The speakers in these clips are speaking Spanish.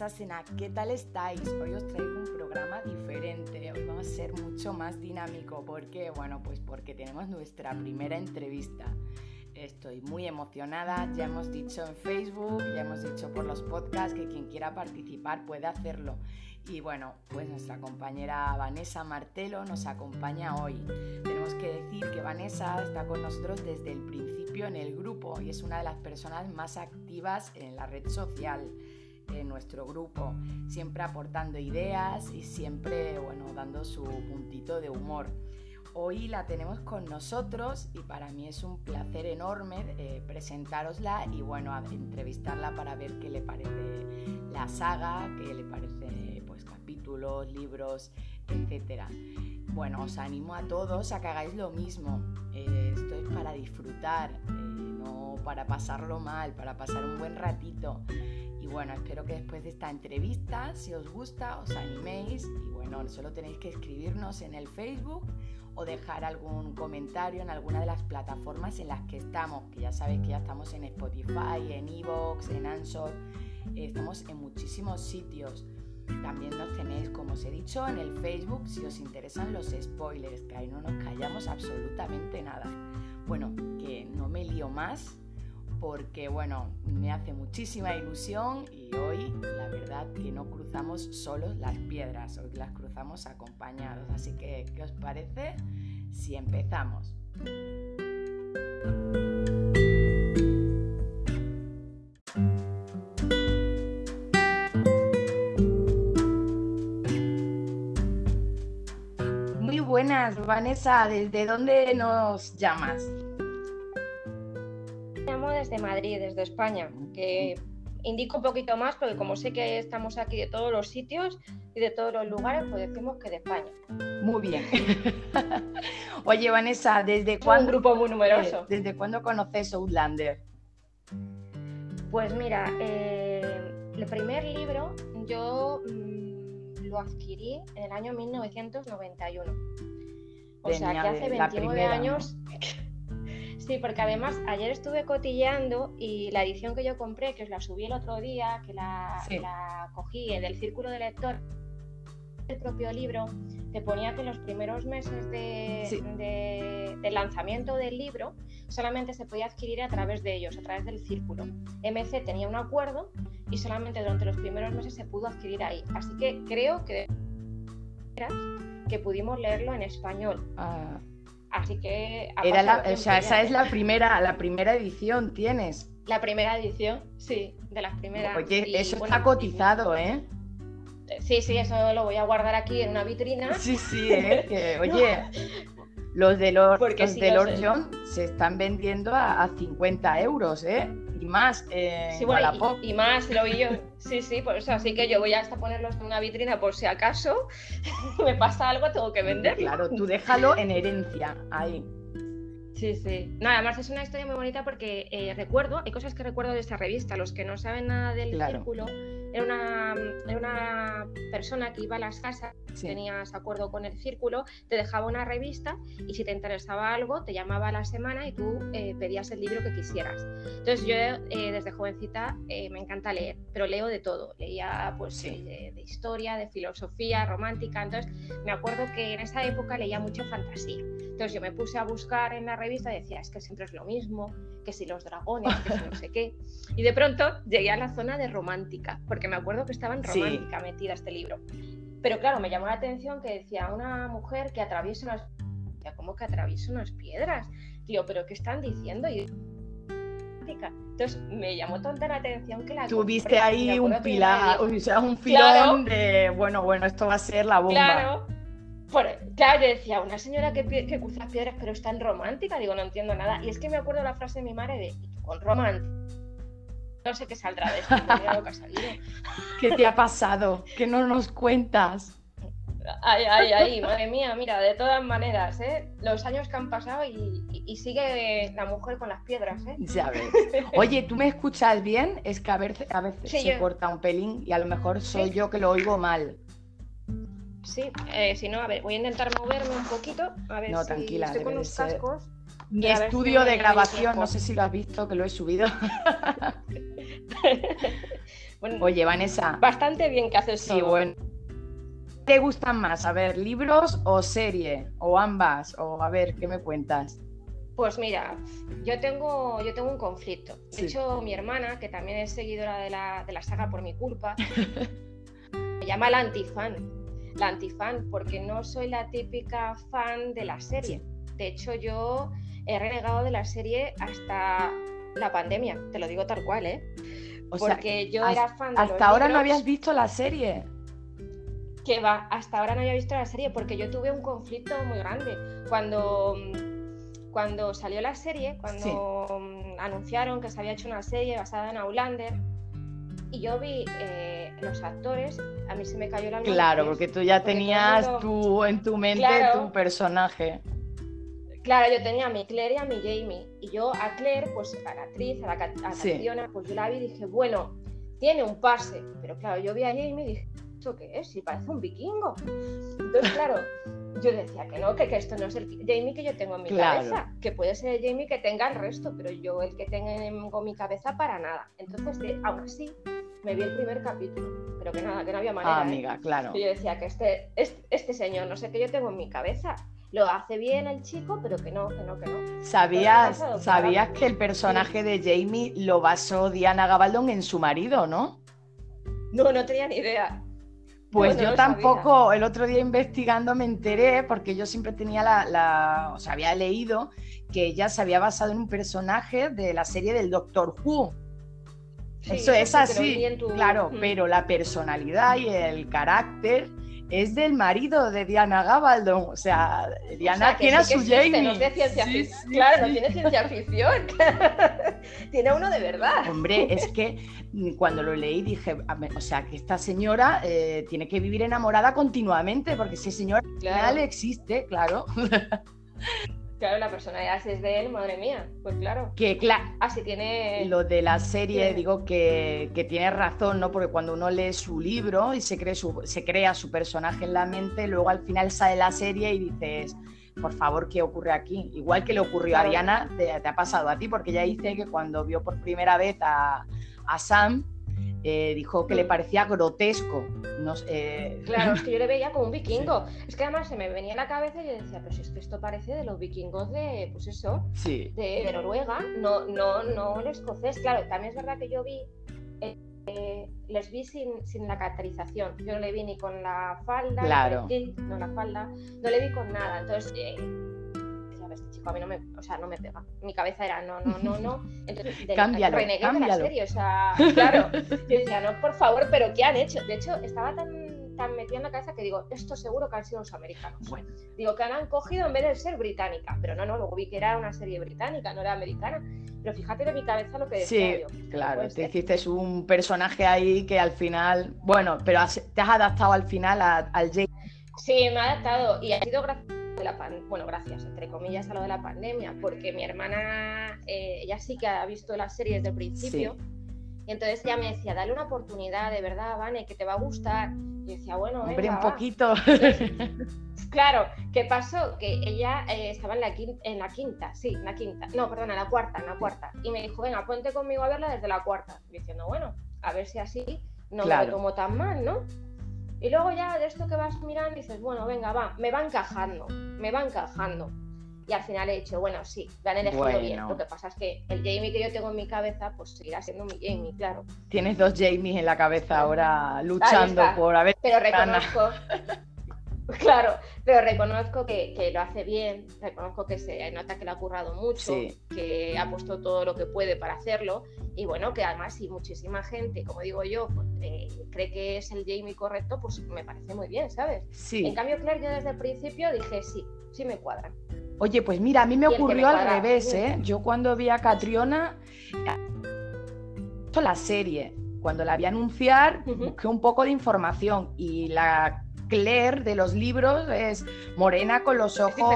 Asena, ¿qué tal estáis? Hoy os traigo un programa diferente, hoy vamos a ser mucho más dinámico. ¿Por qué? Bueno, pues porque tenemos nuestra primera entrevista. Estoy muy emocionada, ya hemos dicho en Facebook, ya hemos dicho por los podcasts que quien quiera participar puede hacerlo. Y bueno, pues nuestra compañera Vanessa Martelo nos acompaña hoy. Tenemos que decir que Vanessa está con nosotros desde el principio en el grupo y es una de las personas más activas en la red social en nuestro grupo, siempre aportando ideas y siempre, bueno, dando su puntito de humor. Hoy la tenemos con nosotros y para mí es un placer enorme eh, presentárosla y bueno, entrevistarla para ver qué le parece la saga, qué le parece pues capítulos, libros, etcétera. Bueno, os animo a todos a que hagáis lo mismo. Eh, esto es para disfrutar, eh, no para pasarlo mal, para pasar un buen ratito. Y bueno, espero que después de esta entrevista, si os gusta, os animéis. Y bueno, solo tenéis que escribirnos en el Facebook o dejar algún comentario en alguna de las plataformas en las que estamos, que ya sabéis que ya estamos en Spotify, en Evox, en Answer, eh, estamos en muchísimos sitios. También nos tenéis, como os he dicho, en el Facebook si os interesan los spoilers, que ahí no nos callamos absolutamente nada. Bueno, que no me lío más porque bueno, me hace muchísima ilusión y hoy la verdad que no cruzamos solos las piedras, hoy las cruzamos acompañados. Así que, ¿qué os parece si empezamos? Muy buenas, Vanessa, ¿desde dónde nos llamas? Desde Madrid, desde España, que indico un poquito más porque como sé que estamos aquí de todos los sitios y de todos los lugares, pues decimos que de España. Muy bien. Oye, Vanessa, ¿desde cuándo? Un grupo muy numeroso. ¿Desde cuándo conoces Outlander? Pues mira, eh, el primer libro yo mm, lo adquirí en el año 1991. O sea, que hace 29 años. Sí, porque además ayer estuve cotilleando y la edición que yo compré, que os la subí el otro día, que la, cogí del Círculo de Lector, el propio libro, te ponía que en los primeros meses de, del lanzamiento del libro solamente se podía adquirir a través de ellos, a través del círculo. MC tenía un acuerdo y solamente durante los primeros meses se pudo adquirir ahí. Así que creo que que pudimos leerlo en español. Ah. Así que... Era o sea, esa es la primera, la primera edición, ¿tienes? La primera edición, sí, de las primeras. Oye, eso está cotizado, ¿eh? Sí, sí, eso lo voy a guardar aquí en una vitrina. Sí, sí, ¿eh? oye, los de Lord, los de Lord John se están vendiendo a, a 50 euros, ¿eh? Y más. Eh, y, más, lo vi yo. Sí, sí, por eso. Así que yo voy hasta ponerlos en una vitrina por si acaso me pasa algo, tengo que vender. Claro, tú déjalo en herencia ahí. Sí, sí. Nada, además es una historia muy bonita porque eh, recuerdo, hay cosas que recuerdo de esta revista. Los que no saben nada del círculo, era una, era una persona que iba a las casas, tenías acuerdo con el círculo, te dejaba una revista y si te interesaba algo, te llamaba a la semana y tú eh, pedías el libro que quisieras. Entonces yo eh, desde jovencita me encanta leer, pero leo de todo. Leía pues de, de, historia, de filosofía, romántica. Entonces me acuerdo que en esa época leía mucho fantasía. Entonces yo me puse a buscar en la revista y decía, es que siempre es lo mismo, que si los dragones, que si no sé qué. Y de pronto llegué a la zona de romántica, porque me acuerdo que estaba en romántica metida este libro. Pero claro, me llamó la atención que decía una mujer que atraviesa unas... ¿Cómo que atraviesa unas piedras? Tío, ¿pero qué están diciendo? Y entonces me llamó tanta la atención que la tuviste ahí un pilar, o sea, un filón de bueno, bueno, esto va a ser la bomba. Claro, claro, yo decía, una señora que, que cruza piedras, pero es tan romántica, digo, no entiendo nada. Y es que me acuerdo la frase de mi madre de, con romántico. No sé qué saldrá de esto, ¿Qué te ha pasado? ¿Qué no nos cuentas? Ay, ay, ay, madre mía, mira, de todas maneras, ¿eh? Los años que han pasado y, sigue la mujer con las piedras, ¿eh? Ya ves. Oye, ¿tú me escuchas bien? Es que a veces, a veces se corta un pelín y a lo mejor soy yo que lo oigo mal. Sí, eh, si no, a ver, voy a intentar moverme un poquito. A ver no, si tranquila, estoy con los cascos. Mi estudio de grabación, no sé si lo has visto, que lo he subido. Oye, Vanessa. Bastante bien que haces Sí, bueno. ¿Te gustan más? A ver, libros o serie, o ambas, o a ver, ¿qué me cuentas? Pues mira, yo tengo, yo tengo un conflicto. De hecho, mi hermana, que también es seguidora de la, de la saga por mi culpa, me llama la antifan. La antifan, porque no soy la típica fan de la serie. De hecho, yo he renegado de la serie hasta la pandemia, te lo digo tal cual, ¿eh? O porque yo era fan de Hasta ahora no habías visto la serie. Que va, hasta ahora no había visto la serie porque yo tuve un conflicto muy grande. Cuando, cuando salió la serie, cuando anunciaron que se había hecho una serie basada en Outlander, y yo vi eh, los actores, a mí se me cayó la Claro, porque tú ya tenías tú en tu mente tu personaje. Claro, yo tenía a mi Claire y a mi Jamie. Y yo a Claire, pues a la actriz, a la a pues yo la vi y dije, bueno, tiene un pase. Pero claro, yo vi a Jamie y dije, ¿esto qué es? Si parece un vikingo. Entonces, claro, yo decía que no, que, esto no es el Jamie que yo tengo en mi cabeza, que puede ser el Jamie que tenga el resto, pero yo el que tengo en mi cabeza para nada. Entonces, aún así, me vi el primer capítulo, pero que nada, que no había manera. Ah, amiga, claro. Y yo decía que este, este, este señor, no sé qué yo tengo en mi cabeza lo hace bien el chico, pero que no, que no, que no. ¿Sabías, ¿sabías que el personaje de Jamie lo basó Diana Gabaldon en su marido, no? No, no tenía ni idea. Pues yo tampoco, el otro día investigando me enteré, porque yo siempre tenía la, o sea, había leído que ella se había basado en un personaje de la serie del Doctor Who. Eso es así, claro, mm. pero la personalidad y el carácter es del marido de Diana Gabaldon. O sea, Diana tiene a su Jamie. No ciencia ficción. claro, no tiene ciencia ficción. tiene uno de verdad. Hombre, es que cuando lo leí dije, o sea, que esta señora eh, tiene que vivir enamorada continuamente, porque ese señor real existe, claro. Claro, la personalidad es de él, madre mía, pues claro. Que claro. Así tiene. Lo de la serie, digo que, que tiene razón, ¿no? Porque cuando uno lee su libro y se, cree su, se crea su personaje en la mente, luego al final sale la serie y dices, por favor, ¿qué ocurre aquí? Igual que le ocurrió a Diana, te, ha pasado a ti, porque ella dice que cuando vio por primera vez a, a Sam, eh, dijo que le mm. parecía grotesco. Eh... Claro, es que yo le veía como un vikingo. Es que además se me venía a la cabeza y yo decía, pero si es que esto parece de los vikingos de, pues eso, sí. de, Noruega, no, no, no el escocés. Claro, también es verdad que yo vi, eh, les vi sin, sin, la caracterización. Yo no le vi ni con la falda, claro. no la falda, no le vi con nada. Entonces, eh, a mí no me, o sea, no me pega. Mi cabeza era no, no, no, no. Entonces, cámbialo, renegué de la serie, o sea, claro. Yo decía, no, por favor, pero ¿qué han hecho? De hecho, estaba tan, tan metida en la cabeza que digo, esto seguro que han sido los americanos. Bueno. Digo, que han cogido en vez de ser británica, pero no, no, luego vi que era una serie británica, no era americana. Pero fíjate de mi cabeza lo que decía sí, claro, te hiciste un personaje ahí que al final, bueno, pero te has adaptado al final al Jake. Sí, me ha adaptado y ha sido gracias la bueno, gracias, entre comillas, a lo de la pandemia, porque mi hermana, eh, ella sí que ha visto las series desde el principio, y entonces ella me decía, dale una oportunidad, de verdad, Vane, que te va a gustar. Y decía, bueno, Hombre, un poquito. claro, ¿qué pasó? Que ella eh, estaba en la, quinta, en la quinta, sí, en la quinta, no, perdón, en la cuarta, en la cuarta, y me dijo, venga, ponte conmigo a verla desde la cuarta, diciendo, bueno, a ver si así no me tomo tan mal, ¿no? Y luego ya de esto que vas mirando dices, bueno, venga, va, me va encajando, me va encajando. Y al final he dicho, bueno, sí, me han elegido bien. Lo que pasa es que el Jamie que yo tengo en mi cabeza, pues seguirá siendo mi Jamie, claro. Tienes dos Jamies en la cabeza ahora luchando por haber. Pero reconozco, Claro, pero reconozco que, lo hace bien, reconozco que se nota que le ha currado mucho, que ha puesto todo lo que puede para hacerlo y bueno, que además si muchísima gente, como digo yo, pues, eh, cree que es el Jamie correcto, pues me parece muy bien, ¿sabes? Sí. En cambio, Claire, yo desde el principio dije, sí, sí me cuadra. Oye, pues mira, a mí me ocurrió al revés, ¿eh? Yo cuando vi a Catriona, la serie, cuando la vi anunciar, busqué un poco de información y la Claire de los libros es morena con los ojos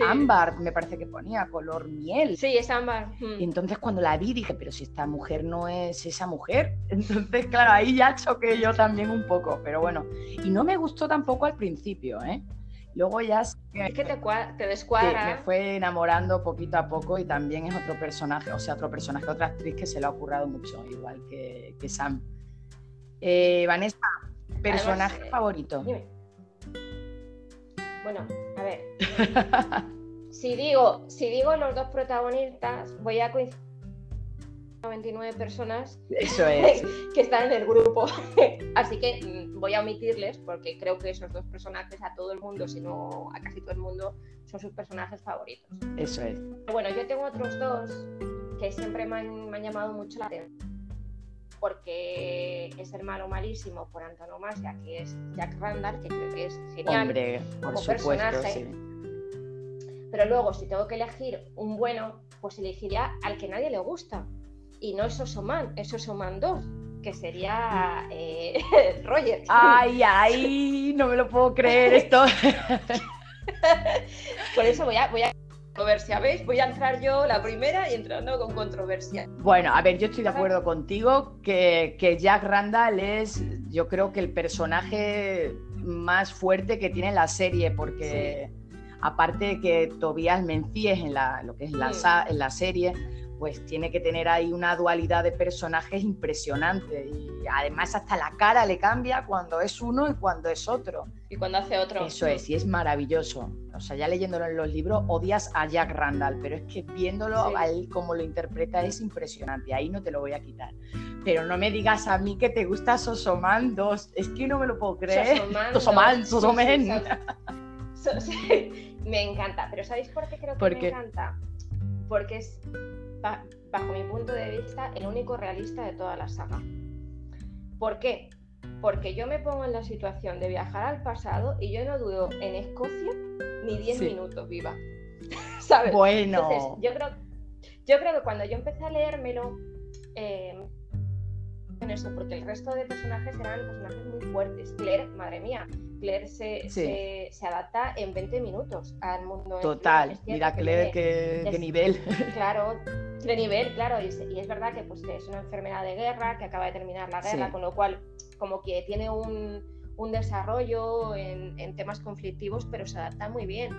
ámbar, me parece que ponía, color miel. Sí, es ámbar. Y entonces cuando la vi dije, pero si esta mujer no es esa mujer. Entonces, claro, ahí ya choqué yo también un poco, pero bueno. Y no me gustó tampoco al principio, ¿eh? Luego ya... Es que te, te descuadra. me fue enamorando poquito a poco y también es otro personaje, o sea, otro personaje, otra actriz que se le ha ocurrido mucho, igual que, que Sam. Eh, Vanessa, personaje favorito. Bueno, a ver. si digo, si digo los dos protagonistas, voy a coincidir 99 personas Eso es. que están en el grupo. Así que mm, voy a omitirles porque creo que esos dos personajes a todo el mundo, si no a casi todo el mundo, son sus personajes favoritos. Eso es. Bueno, yo tengo otros dos que siempre me han, llamado mucho la atención. Porque es el malo malísimo por antonomasia, que es Jack Randall, que creo que es genial Hombre, por como personaje. Pero luego, si tengo que elegir un bueno, pues elegiría al que nadie le gusta, y no es Osoman, es Osoman 2, que sería eh, Roger. Ay, ay, no me lo puedo creer esto. Por eso voy a, voy a controversia, ¿veis? Voy a entrar yo la primera y entrando con controversia. Bueno, a ver, yo estoy de acuerdo contigo que, que Jack Randall es, yo creo que el personaje más fuerte que tiene la serie, porque aparte de que Tobias Menzies en la, lo que es la, en la serie, pues tiene que tener ahí una dualidad de personajes impresionante y además hasta la cara le cambia cuando es uno y cuando es otro. Y cuando hace otro. Eso es, y es maravilloso. O sea, ya leyéndolo en los libros odias a Jack Randall, pero es que viéndolo a él como lo interpreta es impresionante, ahí no te lo voy a quitar. Pero no me digas a mí que te gusta Sosoman 2, es que no me lo puedo creer. Sosoman, Sosomen. me encanta, pero ¿sabéis por qué creo que me encanta? Porque es bajo mi punto de vista, el único realista de toda la saga. ¿Por qué? Porque yo me pongo en la situación de viajar al pasado y yo no dudo en Escocia ni 10 minutos viva. ¿Sabes? Bueno. yo creo, yo creo que cuando yo empecé a leérmelo, eh, en eso, porque el resto de personajes eran personajes muy fuertes. Claire, madre mía, Claire se, se, adapta en 20 minutos al mundo. Total, mira Claire qué, nivel. Claro, de nivel, claro, y, es verdad que, pues, es una enfermedad de guerra, que acaba de terminar la guerra, con lo cual como que tiene un, un desarrollo en, en, temas conflictivos, pero se adapta muy bien.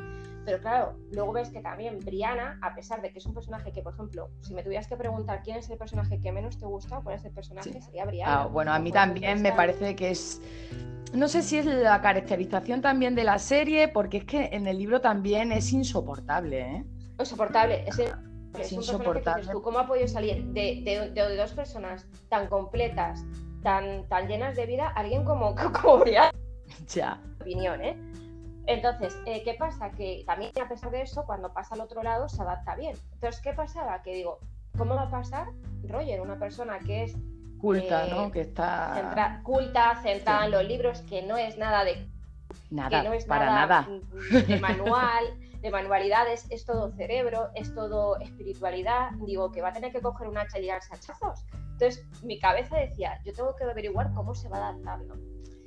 Pero claro, luego ves que también Brianna, a pesar de que es un personaje que, por ejemplo, si me tuvieras que preguntar quién es el personaje que menos te gusta, cuál es el personaje, sería Brianna. Ah, bueno, a mí también me parece que es no sé si es la caracterización también de la serie, porque es que en el libro también es insoportable, ¿eh? Insoportable, es, insoportable. tú, ¿Cómo ha podido salir de, dos personas tan completas, tan, tan llenas de vida, alguien como, como Brian? Ya. Opinión, ¿eh? Entonces, eh, ¿qué pasa? Que también a pesar de eso, cuando pasa al otro lado, se adapta bien. Entonces, ¿qué pasaba? Que digo, ¿cómo va a pasar Roger, una persona que es culta, ¿no? Que está culta, centrada en los libros, que no es nada de nada, no es para nada, de manual, de manualidades, es todo cerebro, es todo espiritualidad. Digo que va a tener que coger un hacha y darse hachazos. Entonces, mi cabeza decía, yo tengo que averiguar cómo se va adaptando.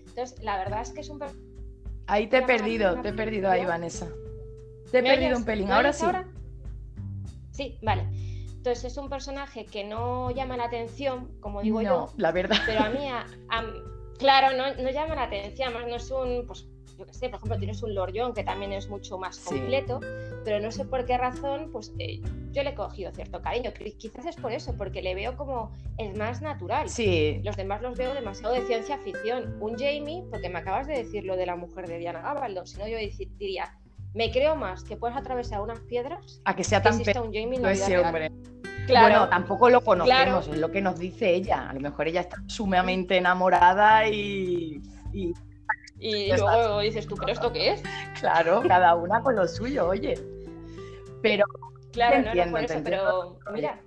Entonces, la verdad es que es un Ahí te he perdido, te he perdido ahí, Vanessa. Te he perdido un pelín, ahora sí. Sí, vale. Entonces es un personaje que no llama la atención, como digo yo. la verdad. Pero a mí, claro, no, llama la atención, no es un, pues, yo qué sé, por ejemplo, tienes un Lord John que también es mucho más completo, pero no sé por qué razón, pues eh, yo le he cogido cierto cariño. Quizás es por eso, porque le veo como el más natural. Sí. Los demás los veo demasiado de ciencia ficción. Un Jamie, porque me acabas de decir lo de la mujer de Diana Gabaldon, si no yo diría, me creo más que puedes atravesar unas piedras a que sea tan que un Jamie ese hombre. Claro, bueno, tampoco lo conocemos, es lo que nos dice ella. A lo mejor ella está sumamente enamorada y. Y, luego dices tú, ¿pero esto qué es? Claro, cada una con lo suyo, oye. Pero. Claro, no, no por eso, pero mira.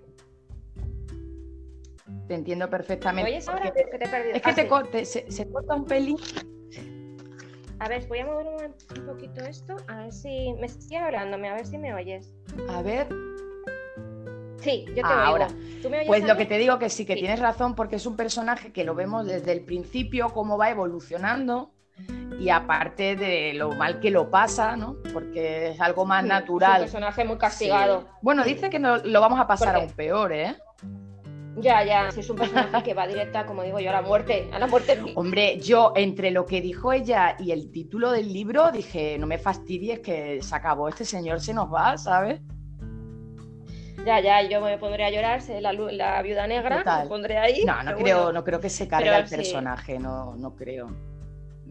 Te entiendo perfectamente. ¿Me oyes ahora? te he perdido. Es que ah, te, se, se corta un pelín a ver, voy a mover un, poquito esto, a ver si me estoy hablándome, a ver si me oyes. A ver. Sí, yo te ah, oigo. Ahora. pues lo que te digo que sí, que tienes razón, porque es un personaje que lo vemos desde el principio, cómo va evolucionando, y aparte de lo mal que lo pasa, ¿no? Porque es algo más natural. Es un personaje muy castigado. Bueno, dice que no, lo vamos a pasar aún peor, ¿eh? Ya, ya, si es un personaje que va directa, como digo yo, a la muerte, a la muerte. Hombre, yo entre lo que dijo ella y el título del libro dije, no me fastidies que se acabó, este señor se nos va, ¿sabes? Ya, ya, yo me pondré a llorar, la, la viuda negra, me pondré ahí. No, no creo, no creo que se cargue el personaje, no, no creo.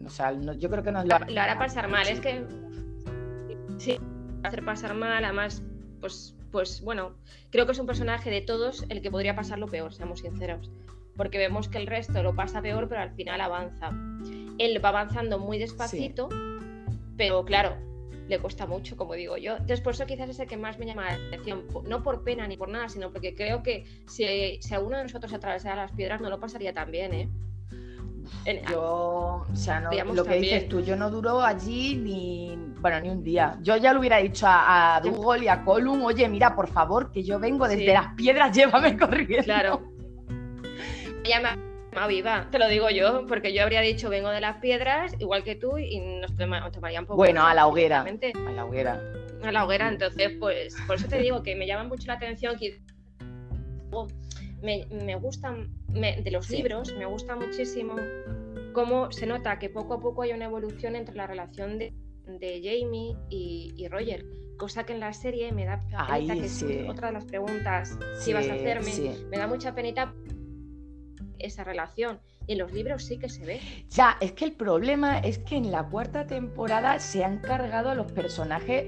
O sea, yo creo que nos lo, lo hará pasar mal, es que sí, hacer pasar mal, además, pues, pues bueno, creo que es un personaje de todos el que podría pasarlo peor, seamos sinceros. Porque vemos que el resto lo pasa peor, pero al final avanza. Él va avanzando muy despacito, pero claro, le cuesta mucho, como digo yo. Entonces, por eso quizás es el que más me llama la atención, no por pena ni por nada, sino porque creo que si, si alguno de nosotros atravesara las piedras no lo pasaría tan bien, ¿eh? Yo, o sea, lo que dices tú, yo no duró allí ni, bueno, ni un día. Yo ya lo hubiera dicho a, a Dougal y a Colum, oye, mira, por favor, que yo vengo desde las piedras, llévame corriendo. Claro. Ya me viva, te lo digo yo, porque yo habría dicho vengo de las piedras, igual que tú, y nos, tomaría un poco. Bueno, a la hoguera. A la hoguera. A la hoguera, entonces, pues, por eso te digo que me llama mucho la atención que me, me gustan, de los libros, me gusta muchísimo cómo se nota que poco a poco hay una evolución entre la relación de, Jamie y, Roger, cosa que en la serie me da penita, que es otra de las preguntas que vas a hacerme, me da mucha penita esa relación. Y en los libros sí que se ve. Ya, es que el problema es que en la cuarta temporada se han cargado a los personajes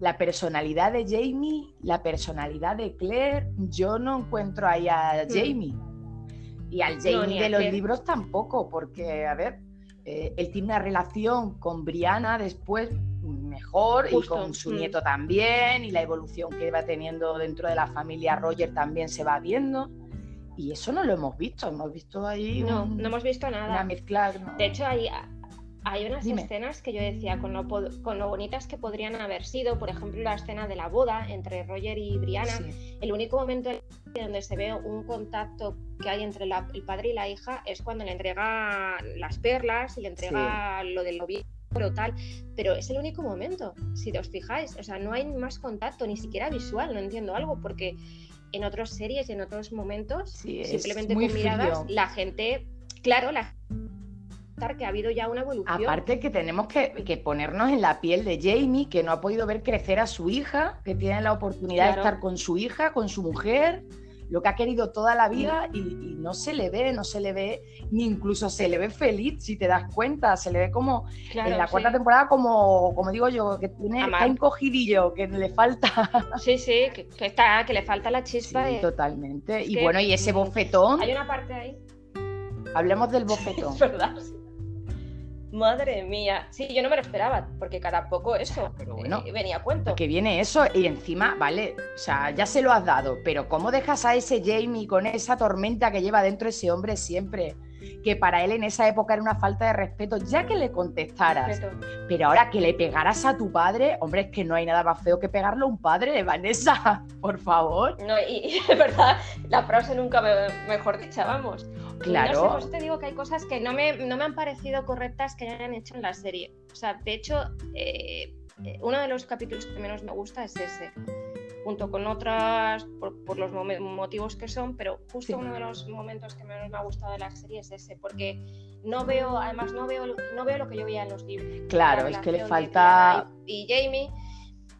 la personalidad de Jamie, la personalidad de Claire, yo no encuentro ahí a hmm. Jamie. Y al Jamie de los libros tampoco, porque, a ver, eh, él tiene una relación con Brianna después mejor y con su hmm. nieto también, y la evolución que va teniendo dentro de la familia Roger también se va viendo. Y eso no lo hemos visto, hemos visto ahí. No, no hemos visto nada. Una De hecho, hay, hay unas escenas que yo decía con lo, con lo, bonitas que podrían haber sido, por ejemplo la escena de la boda entre Roger y Brianna, el único momento donde se ve un contacto que hay entre el padre y la hija es cuando le entrega las perlas y le entrega lo del novio o tal, pero es el único momento, si os fijáis, o sea, no hay más contacto, ni siquiera visual, no entiendo algo, porque en otras series y en otros momentos, simplemente con miradas, la gente, claro, la que ha habido ya una evolución. Aparte que tenemos que, ponernos en la piel de Jamie, que no ha podido ver crecer a su hija, que tiene la oportunidad de estar con su hija, con su mujer, lo que ha querido toda la vida y, no se le ve, no se le ve, ni incluso se le ve feliz, si te das cuenta, se le ve como en la cuarta temporada como, como digo yo, que tiene, está encogidillo, que le falta. Sí, sí, que, está, que le falta la chispa. Totalmente. y bueno, y ese bofetón. Hay una parte ahí. Hablemos del bofetón. es verdad. Madre mía. Sí, yo no me lo esperaba, porque cada poco eso pero bueno, eh, venía a cuento. Que viene eso y encima, vale, o sea, ya se lo has dado, pero ¿cómo dejas a ese Jamie con esa tormenta que lleva dentro ese hombre siempre? Que para él en esa época era una falta de respeto, ya que le contestaras. Pero ahora que le pegaras a tu padre, hombre, es que no hay nada más feo que pegarle a un padre, Vanessa, por favor. No, y, de verdad, la frase nunca mejor dicha, vamos. Claro. por eso te digo que hay cosas que no me, han parecido correctas que hayan hecho en la serie. O sea, de hecho, eh, eh, uno de los capítulos que menos me gusta es ese, junto con otras, por, los motivos que son, pero justo uno de los momentos que menos me ha gustado de la serie es ese, porque no veo, además no veo, no veo lo que yo veía en los libros. Claro, es que le falta... y Jamie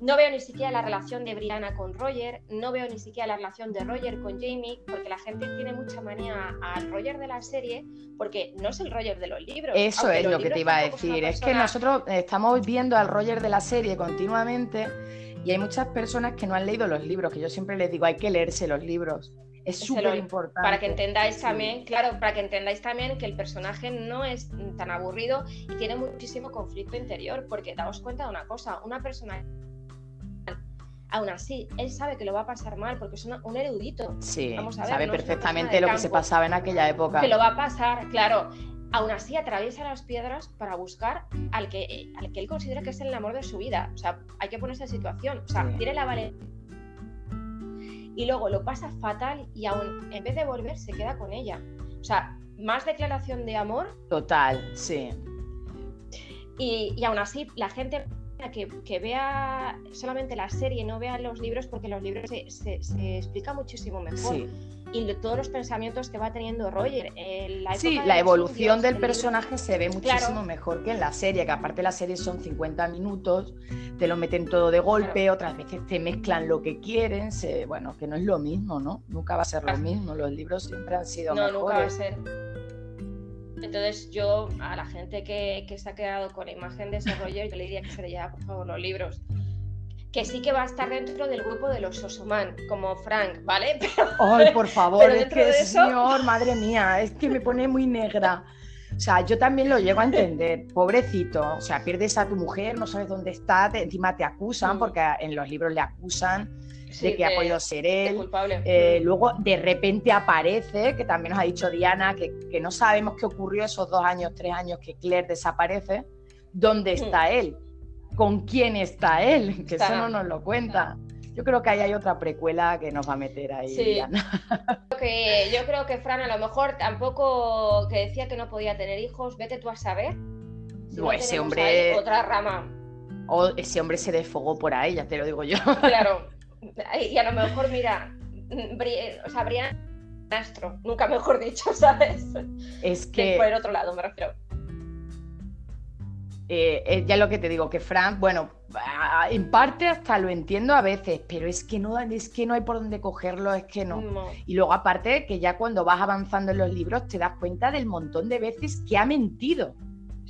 no veo ni siquiera la relación de Brianna con Roger, no veo ni siquiera la relación de Roger con Jamie, porque la gente tiene mucha manía al Roger de la serie, porque no es el Roger de los libros. Eso es lo que te iba a decir, es que nosotros estamos viendo al Roger de la serie continuamente y hay muchas personas que no han leído los libros, que yo siempre les digo, hay que leerse los libros. Es súper importante. Para que entendáis también, claro, para que entendáis también que el personaje no es tan aburrido y tiene muchísimo conflicto interior, porque daos cuenta de una cosa, una persona aún así, él sabe que lo va a pasar mal porque es un erudito. Sí, sabe perfectamente lo que se pasaba en aquella época. Que lo va a pasar, claro. Aún así atraviesa las piedras para buscar al que, al que él considera que es el amor de su vida. O sea, hay que ponerse en situación. O sea, tiene la valentía y luego lo pasa fatal y aún en vez de volver se queda con ella. O sea, más declaración de amor. Total, sí. Y, y aún así la gente que, vea solamente la serie, no vea los libros, porque los libros se, explica muchísimo mejor. y todos los pensamientos que va teniendo Roger. La sí, la evolución del personaje se ve muchísimo mejor que en la serie, que aparte la serie son 50 minutos, te lo meten todo de golpe, otras veces te mezclan lo que quieren, bueno, que no es lo mismo, ¿no? Nunca va a ser lo mismo, los libros siempre han sido no, Nunca va a ser. Entonces yo a la gente que, que se ha quedado con la imagen de ese Roger, yo le diría que se leyera por favor los libros que sí que va a estar dentro del grupo de los Sosoman, como Frank, ¿vale? Ay, por favor, es que, señor, madre mía, es que me pone muy negra. O sea, yo también lo llego a entender, pobrecito. O sea, pierdes a tu mujer, no sabes dónde está, encima te acusan, mm. porque en los libros le acusan de que ha podido ser él. Eh, luego de repente aparece, que también nos ha dicho Diana, que, que, no sabemos qué ocurrió esos dos años, tres años que Claire desaparece, ¿dónde mm. está él? con quién está él, que eso no nos lo cuenta. Yo creo que ahí hay otra precuela que nos va a meter ahí. Sí. Que yo creo que Fran a lo mejor tampoco que decía que no podía tener hijos, vete tú a saber. no, ese hombre. Otra rama. O ese hombre se desfogó por ahí, ya te lo digo yo. Claro. Y a lo mejor, mira, o sea, Brian Astro, nunca mejor dicho, ¿sabes? Es que. Por el otro lado, me refiero. Eh, eh, ya lo que te digo, que Frank, bueno, en parte hasta lo entiendo a veces, pero es que no, es que no hay por dónde cogerlo, es que no. Y luego aparte que ya cuando vas avanzando en los libros te das cuenta del montón de veces que ha mentido.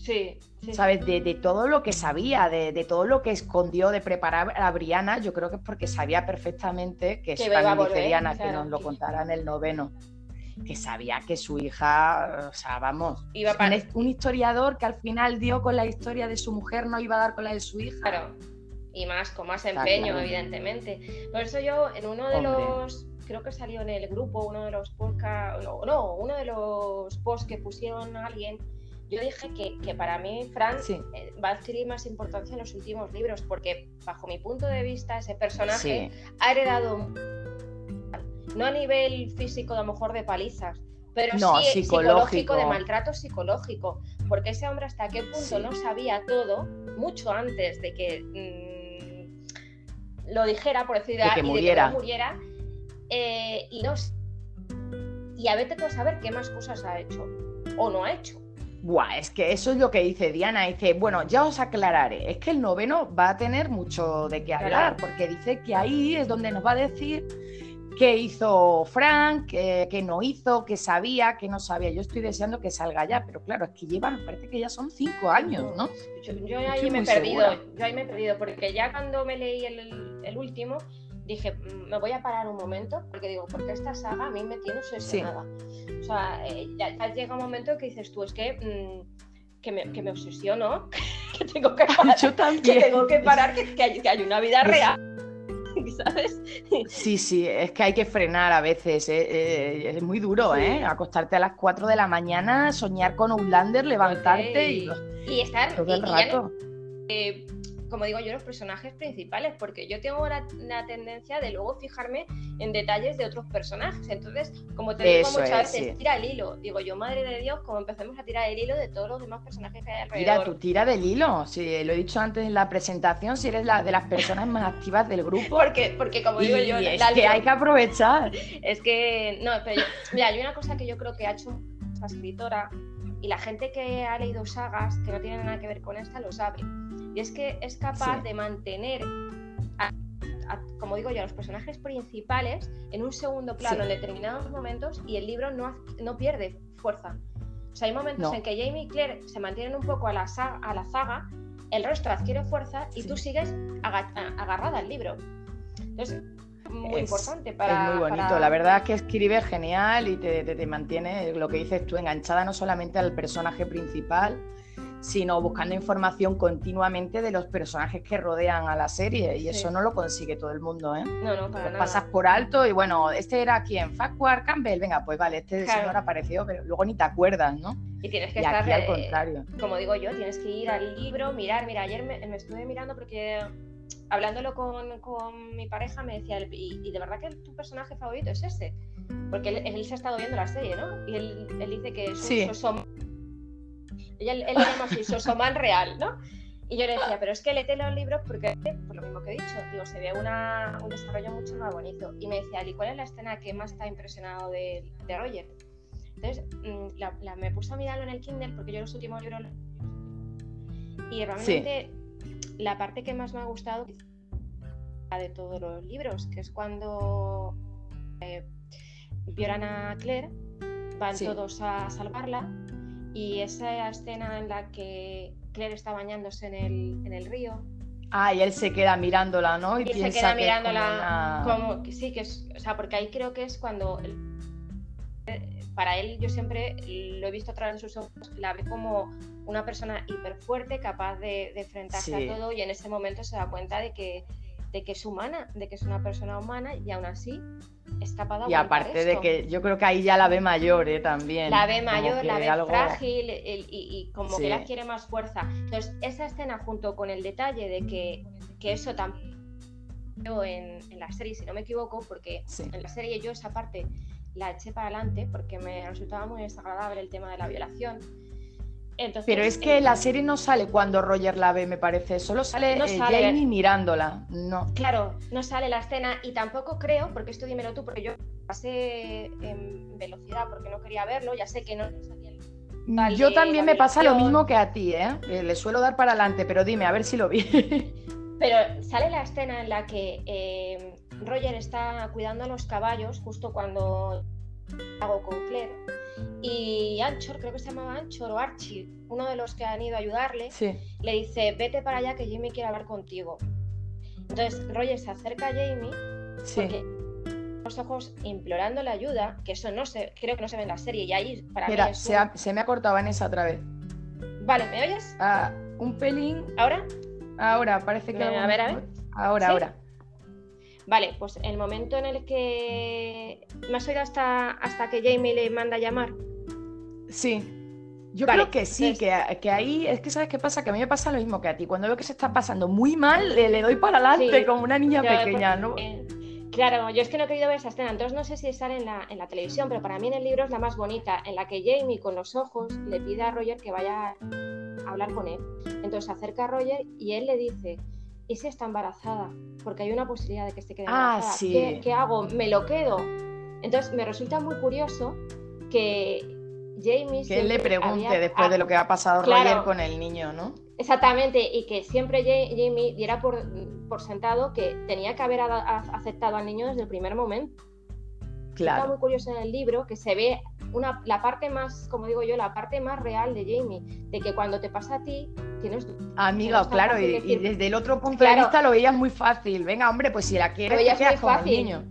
Sí. ¿Sabes? De, todo lo que sabía, de, todo lo que escondió de preparar a Briana, yo creo que es porque sabía perfectamente que, es también Diana, que nos lo contara en el noveno que sabía que su hija, o sea, vamos, iba para... un, historiador que al final dio con la historia de su mujer, no iba a dar con la de su hija. Claro, y más, con más empeño, evidentemente. Por eso yo, en uno de los, creo que salió en el grupo, uno de los podcasts, no, no, uno de los posts que pusieron a alguien, yo dije que, que para mí Fran eh, va a adquirir más importancia en los últimos libros, porque bajo mi punto de vista ese personaje ha heredado no a nivel físico, a lo mejor de palizas, pero sí psicológico. de maltrato psicológico, porque ese hombre hasta qué punto no sabía todo, mucho antes de que mm, lo dijera, por decir, de que muriera, muriera eh, y no y a veces saber qué más cosas ha hecho o no ha hecho. Buah, es que eso es lo que dice Diana. Dice, bueno, ya os aclararé. Es que el noveno va a tener mucho de qué hablar, porque dice que ahí es donde nos va a decir qué hizo Frank, qué, no hizo, qué sabía, qué no sabía. Yo estoy deseando que salga ya, pero claro, es que llevan, parece que ya son cinco años, ¿no? Yo, ahí me he perdido, yo ahí me he perdido, porque ya cuando me leí el, último, dije, mm, me voy a parar un momento, porque digo, porque esta saga a mí me tiene obsesionada. O sea, eh, ya, llega un momento que dices tú, es que... Mm, que me, que me, obsesiono, que tengo que parar, yo también. que, tengo que, parar que, hay, que hay una vida real. ¿sabes? Sí, sí, es que hay que frenar a veces, ¿eh? Eh, es muy duro, ¿eh? Acostarte a las 4 de la mañana, soñar con Outlander, levantarte y, y, estar todo el rato. Eh, como digo yo, los personajes principales, porque yo tengo la, tendencia de luego fijarme en detalles de otros personajes. Entonces, como te digo muchas veces, tira el hilo. Digo yo, madre de Dios, como empecemos a tirar el hilo de todos los demás personajes que hay alrededor. Mira, tú tira del hilo. Sí, lo he dicho antes en la presentación, si eres la, de las personas más activas del grupo. porque, porque como digo yo, es que hay que aprovechar. Es que, no, pero mira, hay una cosa que yo creo que ha hecho esta escritora y la gente que ha leído sagas que no tienen nada que ver con esta lo sabe y es que es capaz de mantener, como digo yo, a los personajes principales en un segundo plano en determinados momentos y el libro no, no pierde fuerza. O sea, hay momentos en que Jamie y Claire se mantienen un poco a la, saga, a la zaga, el resto adquiere fuerza y tú sigues agarrada al libro. Entonces, muy importante para. Es muy bonito, la verdad es que escribe genial y te, te, mantiene, lo que dices tú, enganchada no solamente al personaje principal, sino buscando información continuamente de los personajes que rodean a la serie y eso no lo consigue todo el mundo, ¿eh? No, no, para nada. Pasas por alto y bueno, este era quien, Farquhar Campbell, venga, pues vale, este señor apareció, pero luego ni te acuerdas, ¿no? Y tienes que estar, al contrario. como digo yo, tienes que ir al libro, mirar, mira, ayer me, estuve mirando porque hablándolo con, con, mi pareja me decía, y, de verdad que tu personaje favorito es ese, porque él, se ha estado viendo la serie, ¿no? Y él, dice que es un, sí. Ella, él le llama así, Sosoman real, ¿no? Y yo le decía, pero es que léete los libros porque, por lo mismo que he dicho, digo, se ve una, un desarrollo mucho más bonito. Y me decía, ¿y cuál es la escena que más está impresionado de, de Roger? Entonces mm, la, me puse a mirarlo en el Kindle porque yo los últimos libros... Y realmente la parte que más me ha gustado la de todos los libros, que es cuando eh, violan a Claire, van todos a salvarla y esa escena en la que Claire está bañándose en el, en el río. Ah, y él se queda mirándola, ¿no? Y, se queda mirándola como, sí, que es, o sea, porque ahí creo que es cuando para él yo siempre lo he visto a través de sus ojos, la ve como una persona hiper fuerte, capaz de, enfrentarse a todo y en ese momento se da cuenta de que, de que es humana, de que es una persona humana y aún así es capaz de Y aparte de que yo creo que ahí ya la ve mayor ¿eh? también. La ve mayor, la ve frágil y, como que la quiere más fuerza. Entonces esa escena junto con el detalle de que, que eso también en, en la serie, si no me equivoco, porque en la serie yo esa parte la eché para adelante porque me resultaba muy desagradable el tema de la violación. Entonces, Pero es que la serie no sale cuando Roger la ve, me parece. Solo sale, no eh, Jamie mirándola. No. Claro, no sale la escena y tampoco creo, porque esto dímelo tú, porque yo pasé en velocidad porque no quería verlo, ya sé que no Yo también me pasa lo mismo que a ti, ¿eh? Le suelo dar para adelante, pero dime, a ver si lo vi. Pero sale la escena en la que eh, Roger está cuidando a los caballos justo cuando hago con Claire. Y Anchor, creo que se llamaba Anchor o Archie, uno de los que han ido a ayudarle, le dice, vete para allá que Jamie quiere hablar contigo. Entonces Roger se acerca a Jamie porque los ojos implorando la ayuda, que eso no se, creo que no se ve en la serie, y ahí para Mira, mí se, me ha cortado Vanessa otra vez. Vale, ¿me oyes? Ah, un pelín. ¿Ahora? Ahora, parece que... A ver, a ver. Ahora, ahora. Vale, pues el momento en el que. ¿Me has oído hasta, hasta que Jamie le manda a llamar? Sí. Yo creo que sí, que, ahí es que sabes qué pasa, que a mí me pasa lo mismo que a ti. Cuando veo que se está pasando muy mal, le, doy para adelante como una niña pequeña, ¿no? claro, yo es que no he querido ver esa escena, entonces no sé si sale en la, en la televisión, pero para mí en el libro es la más bonita, en la que Jamie con los ojos le pide a Roger que vaya a hablar con él. Entonces se acerca a Roger y él le dice, ¿y si está embarazada? Porque hay una posibilidad de que esté quede ah, embarazada. Ah, ¿Qué, hago? ¿Me lo quedo? Entonces me resulta muy curioso que Jamie... Que él le pregunte después de lo que ha pasado Roger con el niño, ¿no? Exactamente, y que siempre Jamie diera por, por sentado que tenía que haber aceptado al niño desde el primer momento. Claro. Está muy curioso en el libro que se ve una, la parte más, como digo yo, la parte más real de Jamie, de que cuando te pasa a ti, tienes... Amiga, claro, y, desde el otro punto de vista lo veías muy fácil. Venga, hombre, pues si la quieres, te quedas con el niño.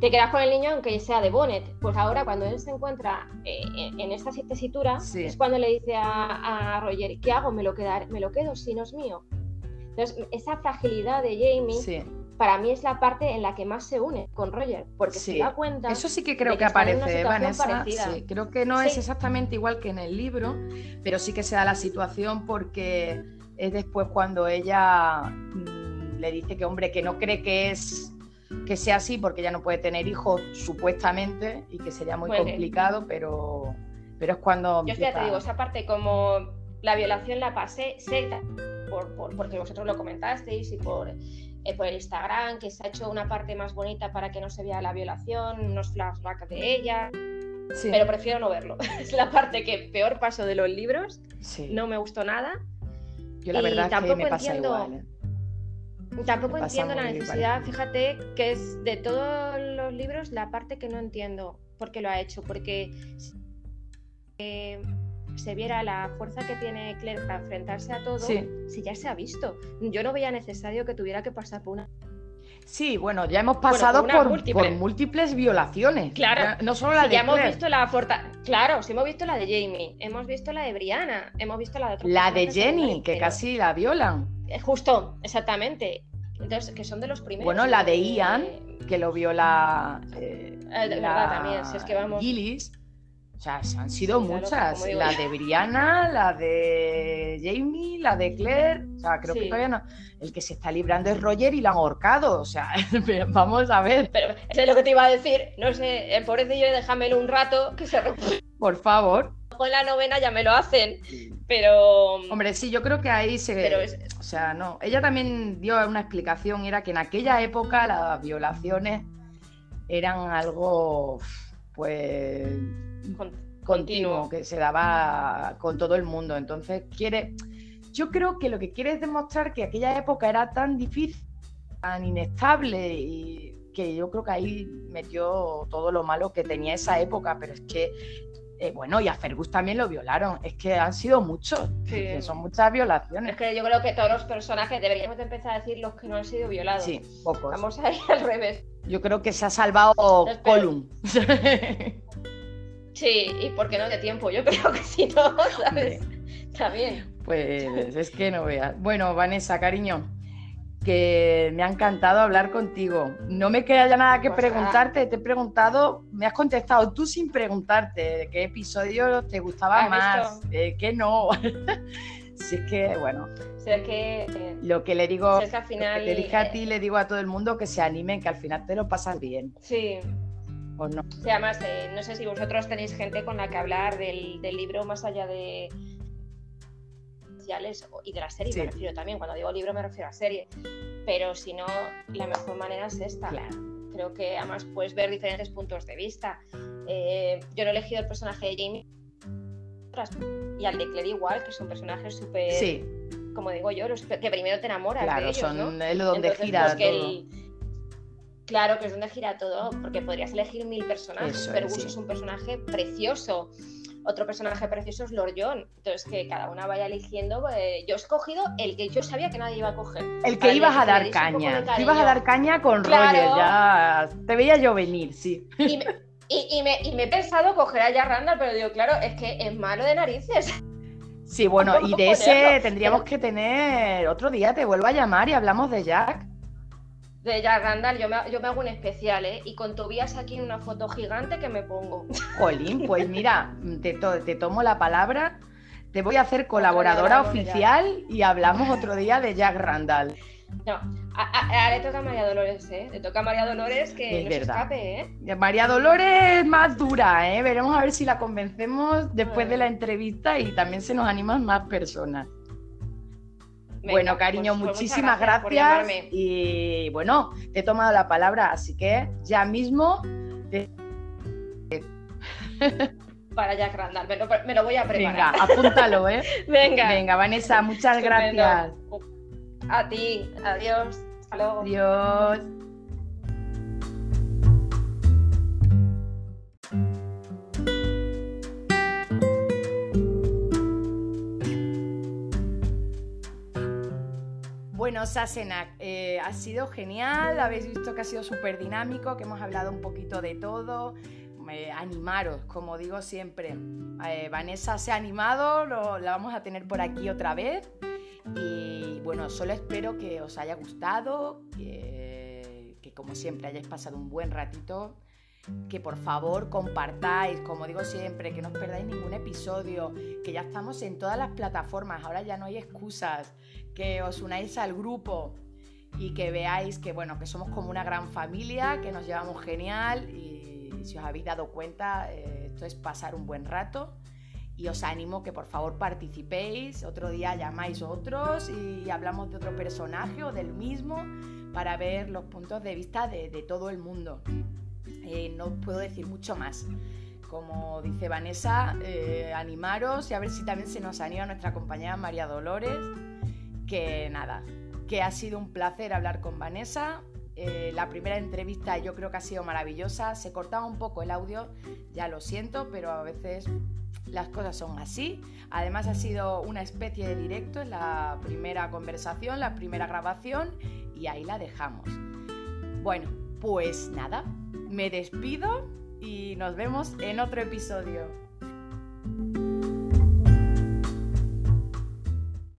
Te quedas con el niño aunque sea de Bonnet. Pues ahora cuando él se encuentra eh, en esta tesitura, es cuando le dice a, Roger, ¿qué hago? ¿Me lo, quedar, ¿Me lo quedo si no es mío? Entonces, esa fragilidad de Jamie para mí es la parte en la que más se une con Roger, porque se da cuenta. Eso sí que creo que, aparece, Vanessa. creo que no es exactamente igual que en el libro, pero sí que se da la situación porque es después cuando ella mm, le dice que, hombre, que no cree que es que sea así porque ella no puede tener hijos supuestamente y que sería muy complicado, pero, pero es cuando... Yo ya te digo, esa parte como la violación la pasé, sé, por, porque vosotros lo comentasteis y por eh, por el Instagram, que se ha hecho una parte más bonita para que no se vea la violación, unos flashbacks de ella. Pero prefiero no verlo. es la parte que peor paso de los libros. No me gustó nada. Yo la verdad tampoco que me pasa igual. ¿eh? Tampoco entiendo la necesidad, fíjate, que es de todos los libros la parte que no entiendo por qué lo ha hecho. Porque eh, se viera la fuerza que tiene Claire para enfrentarse a todo, si ya se ha visto. Yo no veía necesario que tuviera que pasar por una Sí, bueno, ya hemos pasado por, múltiples violaciones. Claro. No solo la de ya hemos visto la Claro, sí hemos visto la de Jamie, hemos visto la de Brianna, hemos visto la de La de Jenny, que casi la violan. Eh, justo, exactamente. Entonces, que son de los primeros. Bueno, la de Ian, que lo viola. Eh, de verdad también, si es que vamos. Gillis. O sea, han sido muchas. La de Brianna, la de Jamie, la de Claire. O sea, creo que todavía no. El que se está librando es Roger y la han ahorcado. O sea, vamos a ver. Pero es lo que te iba a decir. No sé, el pobrecillo déjamelo un rato que se por favor. Con la novena ya me lo hacen, pero... Hombre, sí, yo creo que ahí se... O sea, no. Ella también dio una explicación, era que en aquella época las violaciones eran algo, pues... continuo, que se daba con todo el mundo. Entonces quiere... Yo creo que lo que quiere es demostrar que aquella época era tan difícil, tan inestable y que yo creo que ahí metió todo lo malo que tenía esa época, pero es que, eh, bueno, y a Fergus también lo violaron, es que han sido muchos, son muchas violaciones. Es que yo creo que todos los personajes deberíamos empezar a decir los que no han sido violados. Sí, pocos. Vamos a ir al revés. Yo creo que se ha salvado Colum. sí, y porque no de tiempo, yo creo que sí, no, ¿sabes? Está bien. Pues es que no veas. Bueno, Vanessa, cariño, que me ha encantado hablar contigo. No me queda ya nada que pues preguntarte, te he preguntado, me has contestado tú sin preguntarte qué episodio te gustaba más, de qué no. si es que, bueno. que, eh, lo que le digo, al final, te dije a eh, ti, le digo a todo el mundo que se animen, que al final te lo pasas bien. Sí. ¿O no? Sí, además, eh, no sé si vosotros tenéis gente con la que hablar del libro más allá de y de la serie, me refiero también, cuando digo libro me refiero a serie, pero si no, la mejor manera es esta. Creo que además puedes ver diferentes puntos de vista. Eh, yo no he elegido el personaje de Jamie y al de Claire igual, que son personajes súper, sí. como digo yo, los que primero te enamoras claro, de ellos, son ¿no? es donde gira pues, todo. Claro, que es donde gira todo, porque podrías elegir mil personajes, pero es, es un personaje precioso otro personaje precioso es Lord John. Entonces, que cada una vaya eligiendo. Pues, yo he escogido el que yo sabía que nadie iba a coger. El que ibas a dar caña. ibas a dar caña con Roger, ya. Te veía yo venir, sí. Y me, y, me, he pensado coger a Jack Randall, pero digo, claro, es que es malo de narices. Sí, bueno, y de ese tendríamos que tener otro día, te vuelvo a llamar y hablamos de Jack de Jack Randall, yo me, yo me hago un especial, ¿eh? Y con Tobias aquí en una foto gigante que me pongo. Jolín, pues mira, te, te tomo la palabra, te voy a hacer colaboradora oficial y hablamos otro día de Jack Randall. No, a, le toca a María Dolores, ¿eh? Le toca a María Dolores que no se escape, ¿eh? María Dolores es más dura, ¿eh? Veremos a ver si la convencemos después de la entrevista y también se nos animan más personas bueno, cariño, pues, pues muchísimas gracias. y bueno, te he tomado la palabra, así que ya mismo. Para Jack Randall, me lo, voy a preparar. Venga, apúntalo, ¿eh? Venga. Venga, Vanessa, muchas gracias. A ti, adiós. Hasta luego. Adiós. Bueno, Sasenak, eh, ha sido genial, habéis visto que ha sido súper dinámico, que hemos hablado un poquito de todo. animaros, como digo siempre. Eh, Vanessa se ha animado, la vamos a tener por aquí otra vez. Y bueno, solo espero que os haya gustado, que como siempre hayáis pasado un buen ratito que por favor compartáis, como digo siempre, que no os perdáis ningún episodio, que ya estamos en todas las plataformas, ahora ya no hay excusas que os unáis al grupo y que veáis que, bueno, que somos como una gran familia, que nos llevamos genial y si os habéis dado cuenta, eh, esto es pasar un buen rato y os animo que por favor participéis, otro día llamáis otros y hablamos de otro personaje o del mismo para ver los puntos de vista de, todo el mundo. Eh, no puedo decir mucho más. Como dice Vanessa, eh, animaros y a ver si también se nos anima nuestra compañera María Dolores que nada, que ha sido un placer hablar con Vanessa. Eh, la primera entrevista yo creo que ha sido maravillosa. Se cortaba un poco el audio, ya lo siento, pero a veces las cosas son así. Además ha sido una especie de directo, en la primera conversación, la primera grabación y ahí la dejamos. Bueno, pues nada, me despido y nos vemos en otro episodio.